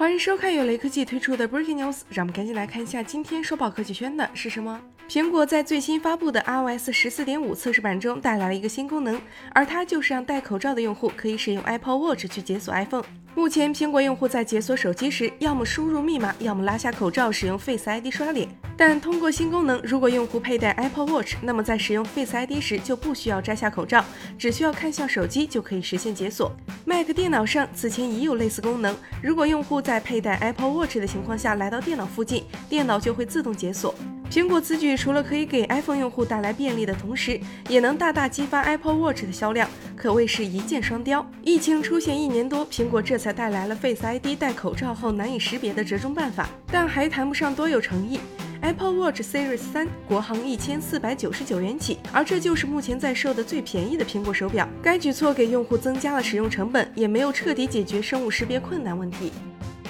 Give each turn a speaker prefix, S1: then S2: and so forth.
S1: 欢迎收看由雷科技推出的 Breaking News，让我们赶紧来看一下今天收报科技圈的是什么。苹果在最新发布的 iOS 十四点五测试版中带来了一个新功能，而它就是让戴口罩的用户可以使用 Apple Watch 去解锁 iPhone。目前，苹果用户在解锁手机时，要么输入密码，要么拉下口罩使用 Face ID 刷脸。但通过新功能，如果用户佩戴 Apple Watch，那么在使用 Face ID 时就不需要摘下口罩，只需要看向手机就可以实现解锁。Mac 电脑上此前已有类似功能，如果用户在佩戴 Apple Watch 的情况下来到电脑附近，电脑就会自动解锁。苹果此举除了可以给 iPhone 用户带来便利的同时，也能大大激发 Apple Watch 的销量，可谓是一箭双雕。疫情出现一年多，苹果这才带来了 Face ID 戴口罩后难以识别的折中办法，但还谈不上多有诚意。Apple Watch Series 三国行一千四百九十九元起，而这就是目前在售的最便宜的苹果手表。该举措给用户增加了使用成本，也没有彻底解决生物识别困难问题。